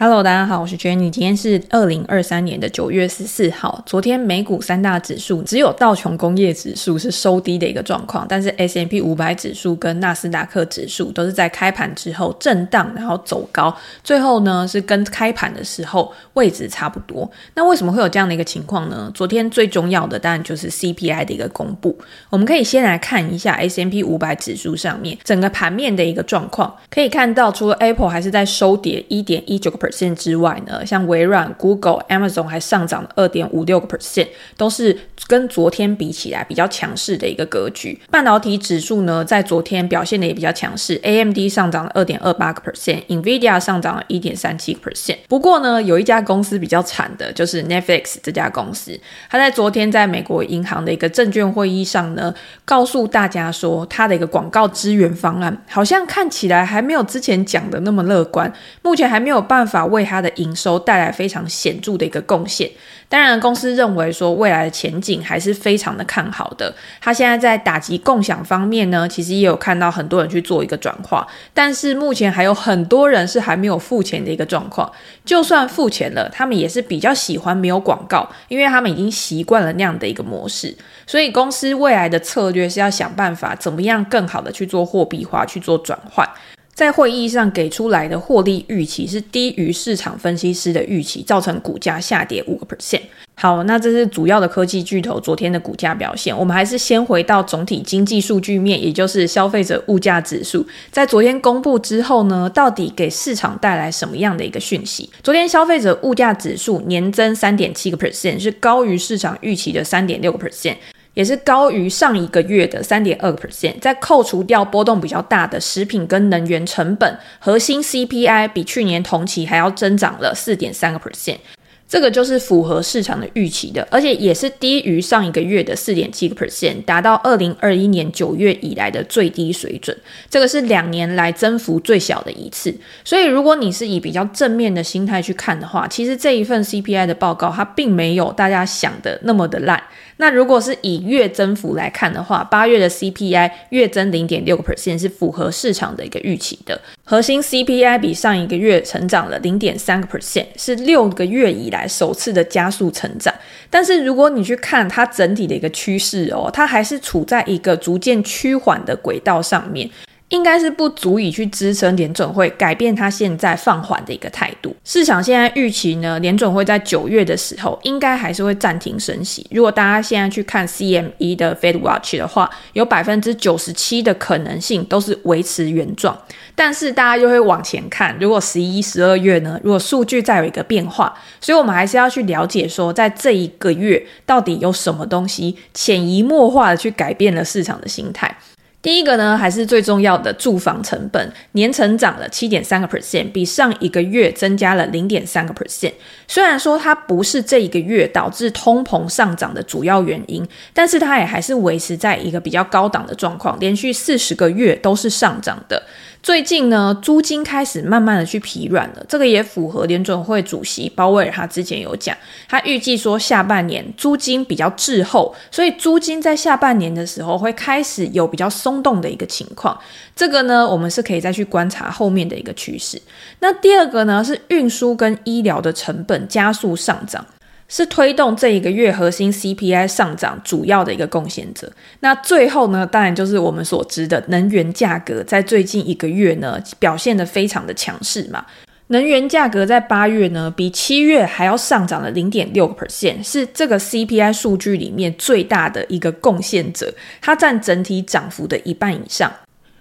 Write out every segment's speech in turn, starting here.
Hello，大家好，我是 Jenny。今天是二零二三年的九月十四号。昨天美股三大指数只有道琼工业指数是收低的一个状况，但是 S M P 五百指数跟纳斯达克指数都是在开盘之后震荡，然后走高，最后呢是跟开盘的时候位置差不多。那为什么会有这样的一个情况呢？昨天最重要的当然就是 CPI 的一个公布。我们可以先来看一下 S M P 五百指数上面整个盘面的一个状况，可以看到除了 Apple 还是在收跌一点一九个线之外呢，像微软、Google、Amazon 还上涨了二点五六个 percent，都是跟昨天比起来比较强势的一个格局。半导体指数呢，在昨天表现的也比较强势，AMD 上涨了二点二八个 percent，NVIDIA 上涨了一点三七个 percent。不过呢，有一家公司比较惨的，就是 Netflix 这家公司，它在昨天在美国银行的一个证券会议上呢，告诉大家说，它的一个广告资源方案好像看起来还没有之前讲的那么乐观，目前还没有办法为它。它的营收带来非常显著的一个贡献。当然，公司认为说未来的前景还是非常的看好的。它现在在打击共享方面呢，其实也有看到很多人去做一个转化，但是目前还有很多人是还没有付钱的一个状况。就算付钱了，他们也是比较喜欢没有广告，因为他们已经习惯了那样的一个模式。所以，公司未来的策略是要想办法怎么样更好的去做货币化，去做转换。在会议上给出来的获利预期是低于市场分析师的预期，造成股价下跌五个 percent。好，那这是主要的科技巨头昨天的股价表现。我们还是先回到总体经济数据面，也就是消费者物价指数，在昨天公布之后呢，到底给市场带来什么样的一个讯息？昨天消费者物价指数年增三点七个 percent，是高于市场预期的三点六个 percent。也是高于上一个月的三点二个 percent，在扣除掉波动比较大的食品跟能源成本，核心 CPI 比去年同期还要增长了四点三个 percent。这个就是符合市场的预期的，而且也是低于上一个月的四点七个 percent，达到二零二一年九月以来的最低水准。这个是两年来增幅最小的一次。所以，如果你是以比较正面的心态去看的话，其实这一份 CPI 的报告它并没有大家想的那么的烂。那如果是以月增幅来看的话，八月的 CPI 月增零点六个 percent 是符合市场的一个预期的。核心 CPI 比上一个月成长了零点三个 percent，是六个月以来首次的加速成长。但是如果你去看它整体的一个趋势哦，它还是处在一个逐渐趋缓的轨道上面。应该是不足以去支撑联准会改变它现在放缓的一个态度。市场现在预期呢，联准会在九月的时候应该还是会暂停升息。如果大家现在去看 CME 的 Fed Watch 的话，有百分之九十七的可能性都是维持原状。但是大家又会往前看，如果十一、十二月呢，如果数据再有一个变化，所以我们还是要去了解说，在这一个月到底有什么东西潜移默化的去改变了市场的心态。第一个呢，还是最重要的住房成本，年成长了七点三个 percent，比上一个月增加了零点三个 percent。虽然说它不是这一个月导致通膨上涨的主要原因，但是它也还是维持在一个比较高档的状况，连续四十个月都是上涨的。最近呢，租金开始慢慢的去疲软了，这个也符合联准会主席鲍威尔他之前有讲，他预计说下半年租金比较滞后，所以租金在下半年的时候会开始有比较松动的一个情况。这个呢，我们是可以再去观察后面的一个趋势。那第二个呢，是运输跟医疗的成本加速上涨。是推动这一个月核心 CPI 上涨主要的一个贡献者。那最后呢，当然就是我们所知的能源价格，在最近一个月呢，表现得非常的强势嘛。能源价格在八月呢，比七月还要上涨了零点六个 percent，是这个 CPI 数据里面最大的一个贡献者，它占整体涨幅的一半以上。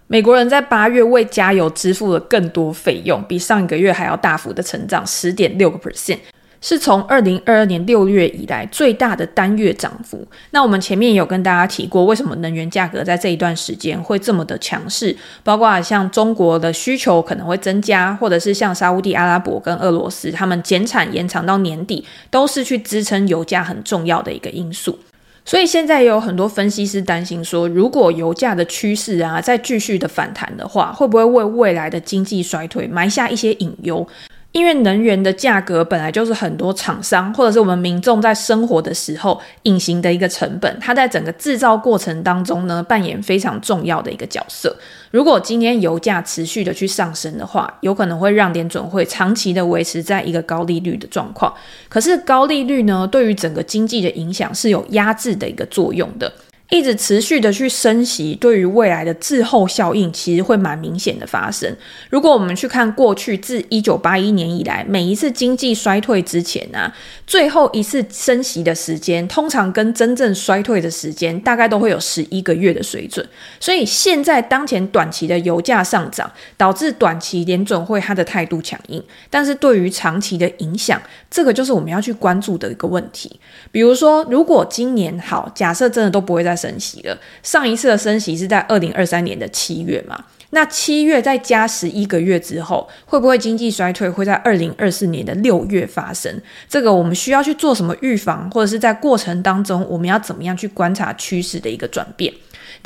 美国人在八月为加油支付了更多费用，比上一个月还要大幅的成长十点六个 percent。是从二零二二年六月以来最大的单月涨幅。那我们前面有跟大家提过，为什么能源价格在这一段时间会这么的强势？包括像中国的需求可能会增加，或者是像沙乌地阿拉伯跟俄罗斯，他们减产延长到年底，都是去支撑油价很重要的一个因素。所以现在也有很多分析师担心说，如果油价的趋势啊再继续的反弹的话，会不会为未来的经济衰退埋下一些隐忧？因为能源的价格本来就是很多厂商或者是我们民众在生活的时候隐形的一个成本，它在整个制造过程当中呢，扮演非常重要的一个角色。如果今天油价持续的去上升的话，有可能会让联准会长期的维持在一个高利率的状况。可是高利率呢，对于整个经济的影响是有压制的一个作用的。一直持续的去升息，对于未来的滞后效应其实会蛮明显的发生。如果我们去看过去自一九八一年以来，每一次经济衰退之前啊，最后一次升息的时间，通常跟真正衰退的时间大概都会有十一个月的水准。所以现在当前短期的油价上涨，导致短期联准会它的态度强硬，但是对于长期的影响，这个就是我们要去关注的一个问题。比如说，如果今年好，假设真的都不会再升息了。上一次的升息是在二零二三年的七月嘛？那七月再加十一个月之后，会不会经济衰退会在二零二四年的六月发生？这个我们需要去做什么预防，或者是在过程当中我们要怎么样去观察趋势的一个转变？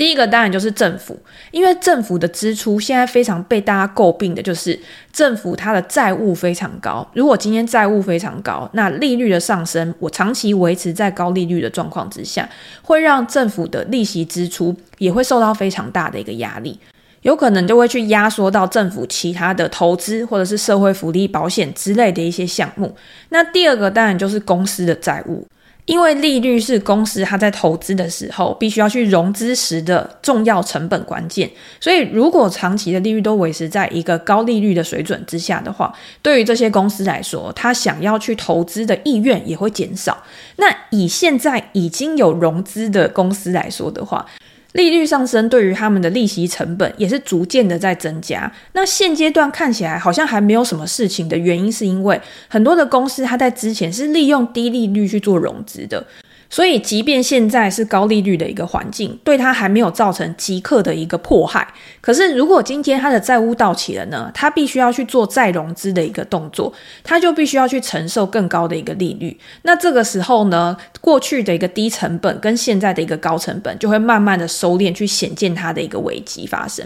第一个当然就是政府，因为政府的支出现在非常被大家诟病的，就是政府它的债务非常高。如果今天债务非常高，那利率的上升，我长期维持在高利率的状况之下，会让政府的利息支出也会受到非常大的一个压力，有可能就会去压缩到政府其他的投资或者是社会福利保险之类的一些项目。那第二个当然就是公司的债务。因为利率是公司它在投资的时候必须要去融资时的重要成本关键，所以如果长期的利率都维持在一个高利率的水准之下的话，对于这些公司来说，它想要去投资的意愿也会减少。那以现在已经有融资的公司来说的话，利率上升对于他们的利息成本也是逐渐的在增加。那现阶段看起来好像还没有什么事情的原因，是因为很多的公司它在之前是利用低利率去做融资的。所以，即便现在是高利率的一个环境，对它还没有造成即刻的一个迫害。可是，如果今天它的债务到期了呢？它必须要去做再融资的一个动作，它就必须要去承受更高的一个利率。那这个时候呢，过去的一个低成本跟现在的一个高成本，就会慢慢的收敛，去显见它的一个危机发生。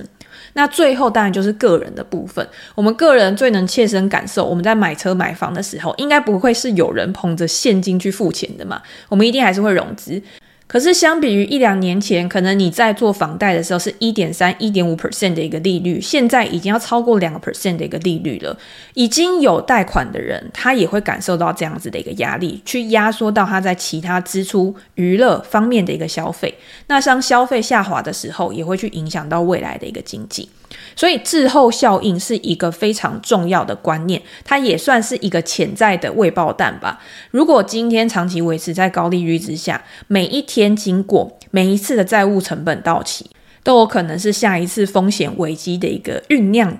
那最后当然就是个人的部分，我们个人最能切身感受，我们在买车买房的时候，应该不会是有人捧着现金去付钱的嘛，我们一定还是会融资。可是相比于一两年前，可能你在做房贷的时候是一点三、一点五 percent 的一个利率，现在已经要超过两个 percent 的一个利率了。已经有贷款的人，他也会感受到这样子的一个压力，去压缩到他在其他支出、娱乐方面的一个消费。那当消费下滑的时候，也会去影响到未来的一个经济。所以滞后效应是一个非常重要的观念，它也算是一个潜在的未爆弹吧。如果今天长期维持在高利率之下，每一天天经过，每一次的债务成本到期，都有可能是下一次风险危机的一个酝酿。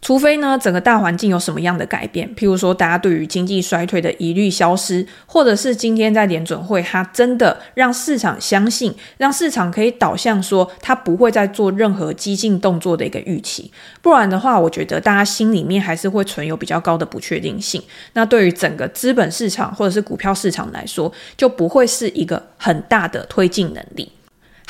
除非呢，整个大环境有什么样的改变，譬如说大家对于经济衰退的疑虑消失，或者是今天在联准会，它真的让市场相信，让市场可以导向说它不会再做任何激进动作的一个预期。不然的话，我觉得大家心里面还是会存有比较高的不确定性。那对于整个资本市场或者是股票市场来说，就不会是一个很大的推进能力。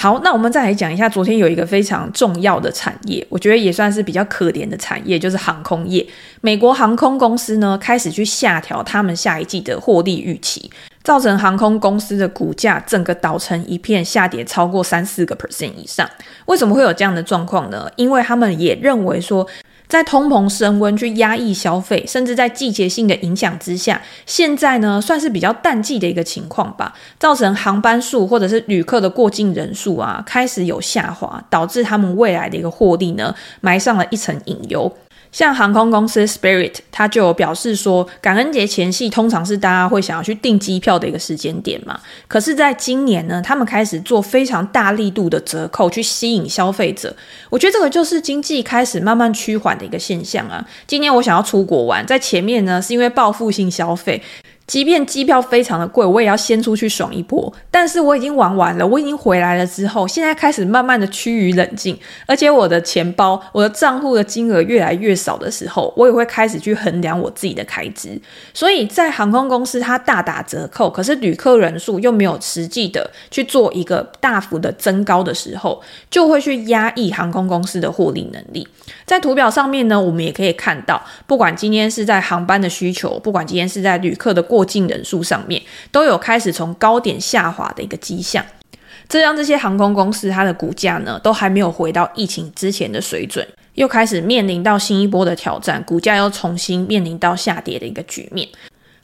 好，那我们再来讲一下，昨天有一个非常重要的产业，我觉得也算是比较可怜的产业，就是航空业。美国航空公司呢，开始去下调他们下一季的获利预期，造成航空公司的股价整个倒成一片，下跌超过三四个 percent 以上。为什么会有这样的状况呢？因为他们也认为说，在通膨升温去压抑消费，甚至在季节性的影响之下，现在呢算是比较淡季的一个情况吧，造成航班数或者是旅客的过境人数啊开始有下滑，导致他们未来的一个获利呢埋上了一层隐忧。像航空公司 Spirit，它就有表示说，感恩节前夕通常是大家会想要去订机票的一个时间点嘛。可是，在今年呢，他们开始做非常大力度的折扣，去吸引消费者。我觉得这个就是经济开始慢慢趋缓的一个现象啊。今年我想要出国玩，在前面呢，是因为报复性消费。即便机票非常的贵，我也要先出去爽一波。但是我已经玩完了，我已经回来了之后，现在开始慢慢的趋于冷静，而且我的钱包、我的账户的金额越来越少的时候，我也会开始去衡量我自己的开支。所以在航空公司它大打折扣，可是旅客人数又没有实际的去做一个大幅的增高的时候，就会去压抑航空公司的获利能力。在图表上面呢，我们也可以看到，不管今天是在航班的需求，不管今天是在旅客的过过境人数上面都有开始从高点下滑的一个迹象，这让这些航空公司它的股价呢都还没有回到疫情之前的水准，又开始面临到新一波的挑战，股价又重新面临到下跌的一个局面。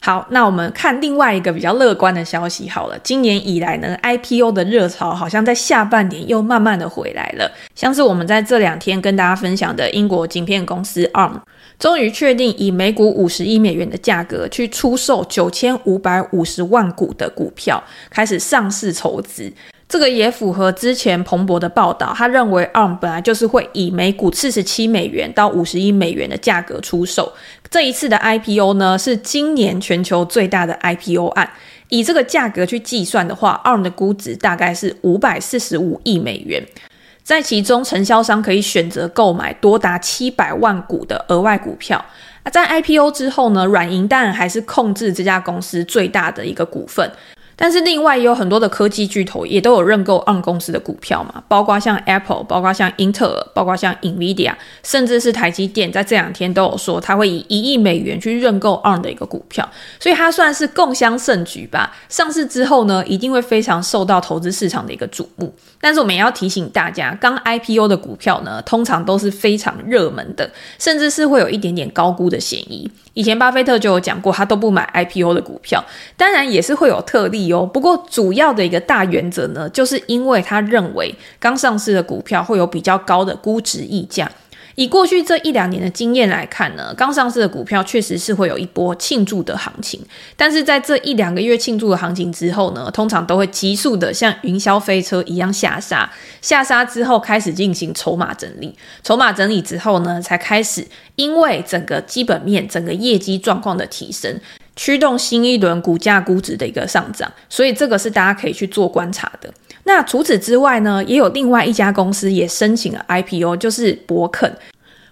好，那我们看另外一个比较乐观的消息好了。今年以来呢，IPO 的热潮好像在下半年又慢慢的回来了。像是我们在这两天跟大家分享的英国晶片公司 ARM，终于确定以每股五十亿美元的价格去出售九千五百五十万股的股票，开始上市筹资。这个也符合之前彭博的报道，他认为 ARM 本来就是会以每股四十七美元到五十亿美元的价格出售。这一次的 IPO 呢，是今年全球最大的 IPO 案。以这个价格去计算的话，ARM 的估值大概是五百四十五亿美元。在其中，承销商可以选择购买多达七百万股的额外股票。在 IPO 之后呢，软银当然还是控制这家公司最大的一个股份。但是另外也有很多的科技巨头也都有认购 ARM 公司的股票嘛，包括像 Apple，包括像英特尔，包括像 Nvidia，甚至是台积电，在这两天都有说他会以一亿美元去认购 ARM 的一个股票，所以它算是共襄盛举吧。上市之后呢，一定会非常受到投资市场的一个瞩目。但是我们也要提醒大家，刚 IPO 的股票呢，通常都是非常热门的，甚至是会有一点点高估的嫌疑。以前巴菲特就有讲过，他都不买 IPO 的股票，当然也是会有特例不过主要的一个大原则呢，就是因为他认为刚上市的股票会有比较高的估值溢价。以过去这一两年的经验来看呢，刚上市的股票确实是会有一波庆祝的行情，但是在这一两个月庆祝的行情之后呢，通常都会急速的像云霄飞车一样下杀，下杀之后开始进行筹码整理，筹码整理之后呢，才开始因为整个基本面、整个业绩状况的提升，驱动新一轮股价估值的一个上涨，所以这个是大家可以去做观察的。那除此之外呢，也有另外一家公司也申请了 IPO，就是博肯。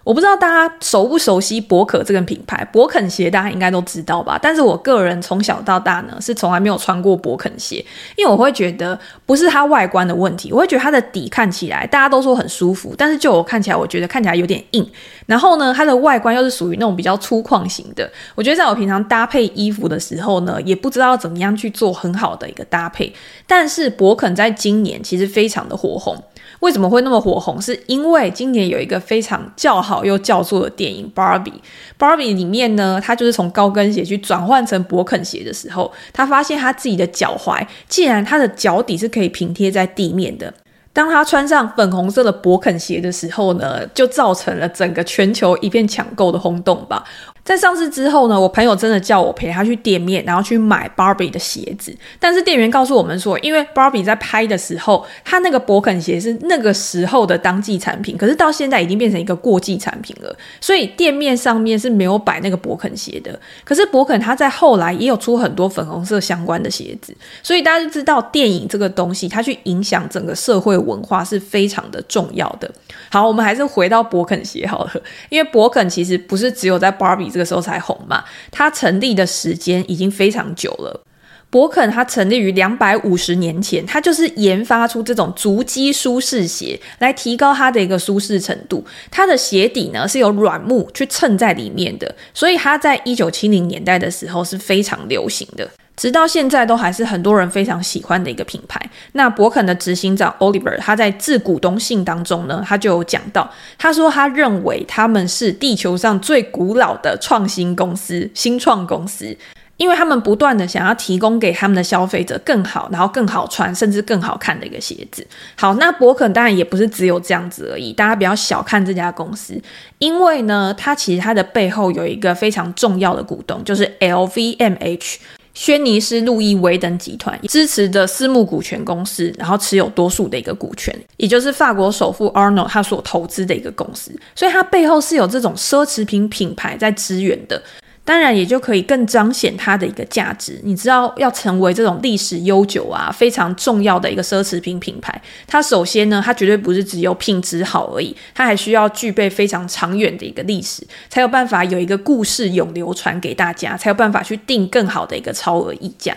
我不知道大家熟不熟悉博肯这个品牌，博肯鞋大家应该都知道吧？但是我个人从小到大呢，是从来没有穿过博肯鞋，因为我会觉得不是它外观的问题，我会觉得它的底看起来大家都说很舒服，但是就我看起来，我觉得看起来有点硬。然后呢，它的外观又是属于那种比较粗犷型的，我觉得在我平常搭配衣服的时候呢，也不知道怎么样去做很好的一个搭配。但是博肯在今年其实非常的火红。为什么会那么火红？是因为今年有一个非常叫好又叫座的电影《Barbie》。Barbie 里面呢，他就是从高跟鞋去转换成勃肯鞋的时候，他发现他自己的脚踝，既然他的脚底是可以平贴在地面的。当他穿上粉红色的勃肯鞋的时候呢，就造成了整个全球一片抢购的轰动吧。在上市之后呢，我朋友真的叫我陪他去店面，然后去买 Barbie 的鞋子。但是店员告诉我们说，因为 Barbie 在拍的时候，他那个博肯鞋是那个时候的当季产品，可是到现在已经变成一个过季产品了，所以店面上面是没有摆那个博肯鞋的。可是博肯他在后来也有出很多粉红色相关的鞋子，所以大家就知道电影这个东西，它去影响整个社会文化是非常的重要的。好，我们还是回到博肯鞋好了，因为博肯其实不是只有在 Barbie。这个时候才红嘛，它成立的时间已经非常久了。博肯它成立于两百五十年前，它就是研发出这种足迹舒适鞋来提高它的一个舒适程度。它的鞋底呢是有软木去衬在里面的，所以它在一九七零年代的时候是非常流行的。直到现在都还是很多人非常喜欢的一个品牌。那博肯的执行长 Oliver 他在致股东信当中呢，他就有讲到，他说他认为他们是地球上最古老的创新公司、新创公司，因为他们不断的想要提供给他们的消费者更好，然后更好穿，甚至更好看的一个鞋子。好，那博肯当然也不是只有这样子而已，大家不要小看这家公司，因为呢，它其实它的背后有一个非常重要的股东，就是 LVMH。轩尼诗路易威登集团支持的私募股权公司，然后持有多数的一个股权，也就是法国首富 Arnold 他所投资的一个公司，所以它背后是有这种奢侈品品牌在支援的。当然也就可以更彰显它的一个价值。你知道，要成为这种历史悠久啊、非常重要的一个奢侈品品牌，它首先呢，它绝对不是只有品质好而已，它还需要具备非常长远的一个历史，才有办法有一个故事永流传给大家，才有办法去定更好的一个超额溢价。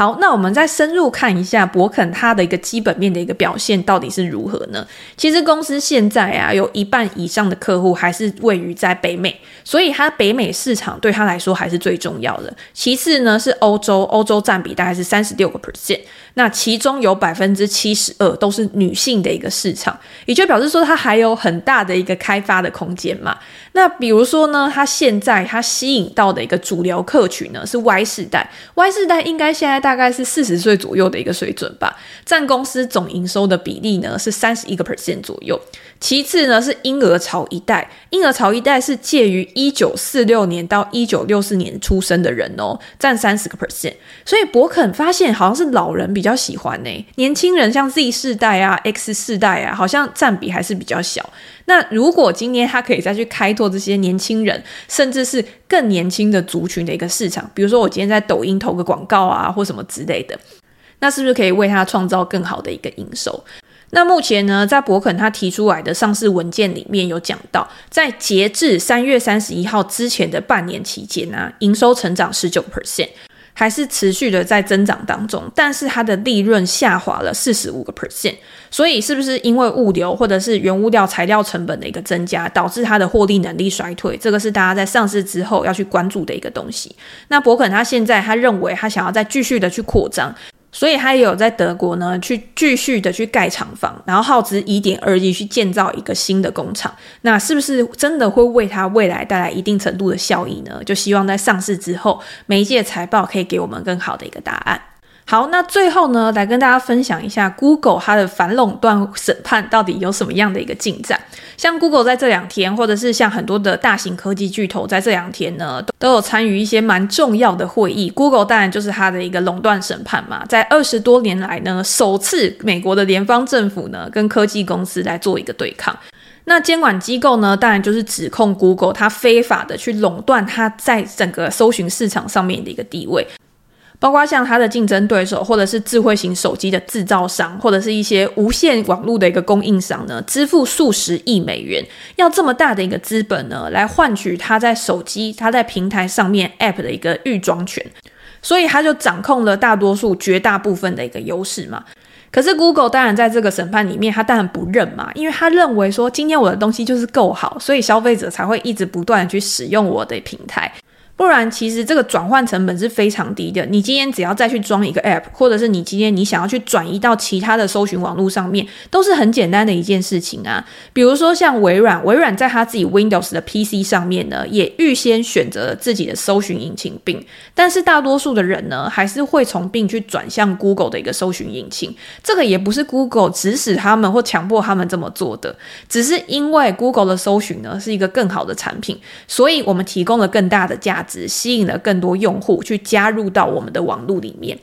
好，那我们再深入看一下博肯它的一个基本面的一个表现到底是如何呢？其实公司现在啊，有一半以上的客户还是位于在北美，所以它北美市场对它来说还是最重要的。其次呢是欧洲，欧洲占比大概是三十六个 percent。那其中有百分之七十二都是女性的一个市场，也就表示说它还有很大的一个开发的空间嘛。那比如说呢，它现在它吸引到的一个主流客群呢是 Y 世代，Y 世代应该现在大概是四十岁左右的一个水准吧，占公司总营收的比例呢是三十一个 percent 左右。其次呢是婴儿潮一代，婴儿潮一代是介于一九四六年到一九六四年出生的人哦，占三十个 percent。所以博肯发现好像是老人比较喜欢呢，年轻人像 Z 世代啊、X 世代啊，好像占比还是比较小。那如果今天他可以再去开拓这些年轻人，甚至是更年轻的族群的一个市场，比如说我今天在抖音投个广告啊，或什么之类的，那是不是可以为他创造更好的一个营收？那目前呢，在博肯他提出来的上市文件里面有讲到，在截至三月三十一号之前的半年期间呢、营收成长十九 percent，还是持续的在增长当中，但是它的利润下滑了四十五个 percent，所以是不是因为物流或者是原物料材料成本的一个增加，导致它的获利能力衰退？这个是大家在上市之后要去关注的一个东西。那博肯他现在他认为他想要再继续的去扩张。所以他也有在德国呢，去继续的去盖厂房，然后耗资一点二亿去建造一个新的工厂。那是不是真的会为他未来带来一定程度的效益呢？就希望在上市之后，媒介财报可以给我们更好的一个答案。好，那最后呢，来跟大家分享一下 Google 它的反垄断审判到底有什么样的一个进展。像 Google 在这两天，或者是像很多的大型科技巨头在这两天呢，都有参与一些蛮重要的会议。Google 当然就是它的一个垄断审判嘛，在二十多年来呢，首次美国的联邦政府呢跟科技公司来做一个对抗。那监管机构呢，当然就是指控 Google 它非法的去垄断它在整个搜寻市场上面的一个地位。包括像它的竞争对手，或者是智慧型手机的制造商，或者是一些无线网络的一个供应商呢，支付数十亿美元，要这么大的一个资本呢，来换取它在手机、它在平台上面 App 的一个预装权，所以它就掌控了大多数、绝大部分的一个优势嘛。可是 Google 当然在这个审判里面，他当然不认嘛，因为他认为说，今天我的东西就是够好，所以消费者才会一直不断去使用我的平台。不然，其实这个转换成本是非常低的。你今天只要再去装一个 App，或者是你今天你想要去转移到其他的搜寻网络上面，都是很简单的一件事情啊。比如说像微软，微软在他自己 Windows 的 PC 上面呢，也预先选择了自己的搜寻引擎 Bing，但是大多数的人呢，还是会从 Bing 去转向 Google 的一个搜寻引擎。这个也不是 Google 指使他们或强迫他们这么做的，只是因为 Google 的搜寻呢是一个更好的产品，所以我们提供了更大的价值。只吸引了更多用户去加入到我们的网络里面。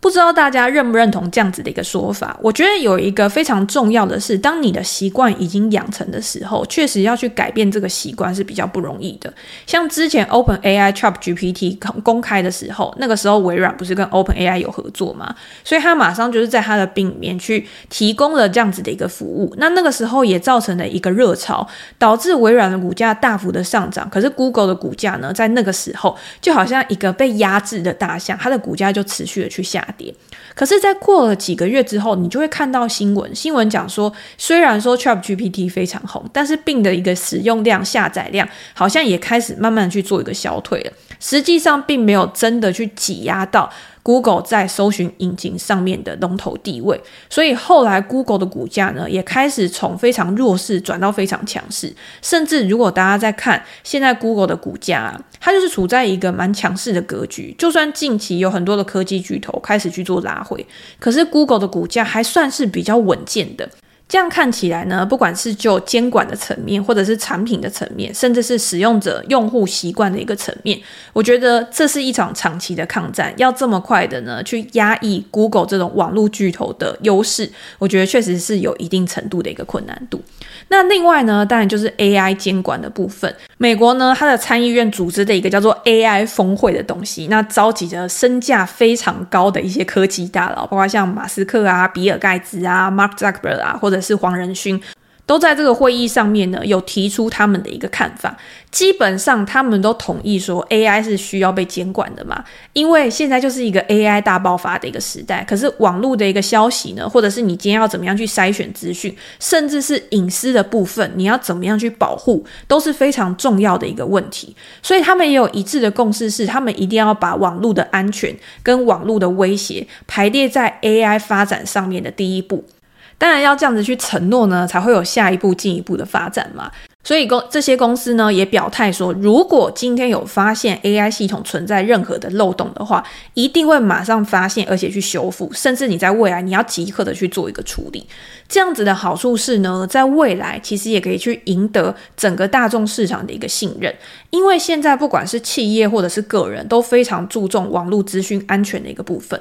不知道大家认不认同这样子的一个说法？我觉得有一个非常重要的是，当你的习惯已经养成的时候，确实要去改变这个习惯是比较不容易的。像之前 OpenAI ChatGPT 公开的时候，那个时候微软不是跟 OpenAI 有合作吗？所以他马上就是在他的病里面去提供了这样子的一个服务。那那个时候也造成了一个热潮，导致微软的股价大幅的上涨。可是 Google 的股价呢，在那个时候就好像一个被压制的大象，它的股价就持续的去下。跌，可是，在过了几个月之后，你就会看到新闻，新闻讲说，虽然说 ChatGPT 非常红，但是病的一个使用量、下载量好像也开始慢慢去做一个消退了。实际上，并没有真的去挤压到。Google 在搜寻引擎上面的龙头地位，所以后来 Google 的股价呢，也开始从非常弱势转到非常强势。甚至如果大家在看现在 Google 的股价啊，它就是处在一个蛮强势的格局。就算近期有很多的科技巨头开始去做拉回，可是 Google 的股价还算是比较稳健的。这样看起来呢，不管是就监管的层面，或者是产品的层面，甚至是使用者用户习惯的一个层面，我觉得这是一场长期的抗战。要这么快的呢，去压抑 Google 这种网络巨头的优势，我觉得确实是有一定程度的一个困难度。那另外呢，当然就是 AI 监管的部分。美国呢，它的参议院组织的一个叫做 AI 峰会的东西，那召集着身价非常高的一些科技大佬，包括像马斯克啊、比尔盖茨啊、Mark Zuckerberg 啊，或者是黄仁勋。都在这个会议上面呢，有提出他们的一个看法。基本上，他们都同意说，AI 是需要被监管的嘛，因为现在就是一个 AI 大爆发的一个时代。可是，网络的一个消息呢，或者是你今天要怎么样去筛选资讯，甚至是隐私的部分，你要怎么样去保护，都是非常重要的一个问题。所以，他们也有一致的共识，是他们一定要把网络的安全跟网络的威胁排列在 AI 发展上面的第一步。当然要这样子去承诺呢，才会有下一步进一步的发展嘛。所以公这些公司呢也表态说，如果今天有发现 AI 系统存在任何的漏洞的话，一定会马上发现，而且去修复，甚至你在未来你要即刻的去做一个处理。这样子的好处是呢，在未来其实也可以去赢得整个大众市场的一个信任，因为现在不管是企业或者是个人都非常注重网络资讯安全的一个部分。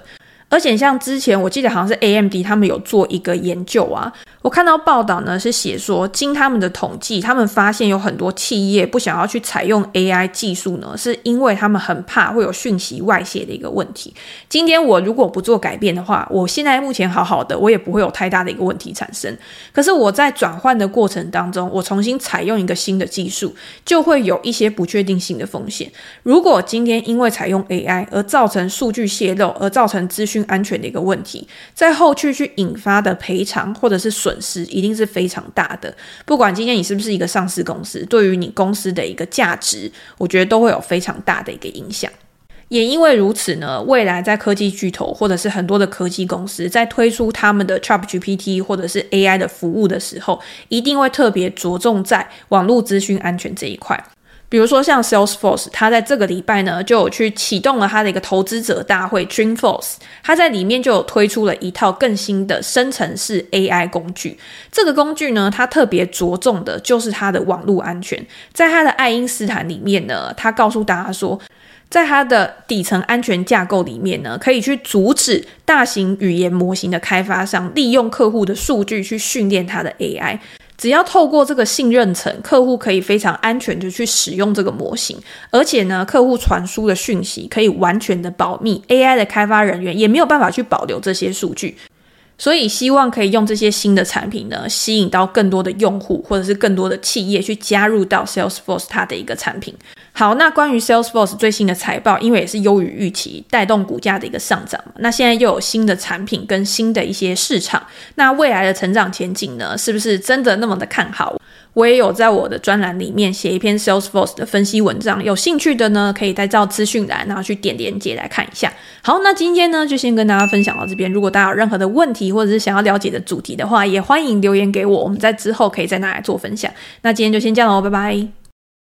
而且像之前我记得好像是 AMD 他们有做一个研究啊，我看到报道呢是写说，经他们的统计，他们发现有很多企业不想要去采用 AI 技术呢，是因为他们很怕会有讯息外泄的一个问题。今天我如果不做改变的话，我现在目前好好的，我也不会有太大的一个问题产生。可是我在转换的过程当中，我重新采用一个新的技术，就会有一些不确定性的风险。如果今天因为采用 AI 而造成数据泄露，而造成资讯安全的一个问题，在后续去引发的赔偿或者是损失，一定是非常大的。不管今天你是不是一个上市公司，对于你公司的一个价值，我觉得都会有非常大的一个影响。也因为如此呢，未来在科技巨头或者是很多的科技公司在推出他们的 ChatGPT 或者是 AI 的服务的时候，一定会特别着重在网络资讯安全这一块。比如说像 Salesforce，他在这个礼拜呢就有去启动了他的一个投资者大会 Dreamforce，他在里面就有推出了一套更新的生成式 AI 工具。这个工具呢，它特别着重的就是它的网络安全。在它的爱因斯坦里面呢，他告诉大家说，在它的底层安全架构里面呢，可以去阻止大型语言模型的开发商利用客户的数据去训练它的 AI。只要透过这个信任层，客户可以非常安全的去使用这个模型，而且呢，客户传输的讯息可以完全的保密，AI 的开发人员也没有办法去保留这些数据。所以希望可以用这些新的产品呢，吸引到更多的用户，或者是更多的企业去加入到 Salesforce 它的一个产品。好，那关于 Salesforce 最新的财报，因为也是优于预期，带动股价的一个上涨。那现在又有新的产品跟新的一些市场，那未来的成长前景呢，是不是真的那么的看好？我也有在我的专栏里面写一篇 Salesforce 的分析文章，有兴趣的呢，可以再照资讯栏，然后去点连接来看一下。好，那今天呢，就先跟大家分享到这边。如果大家有任何的问题，或者是想要了解的主题的话，也欢迎留言给我，我们在之后可以再拿来做分享。那今天就先这样喽，拜拜。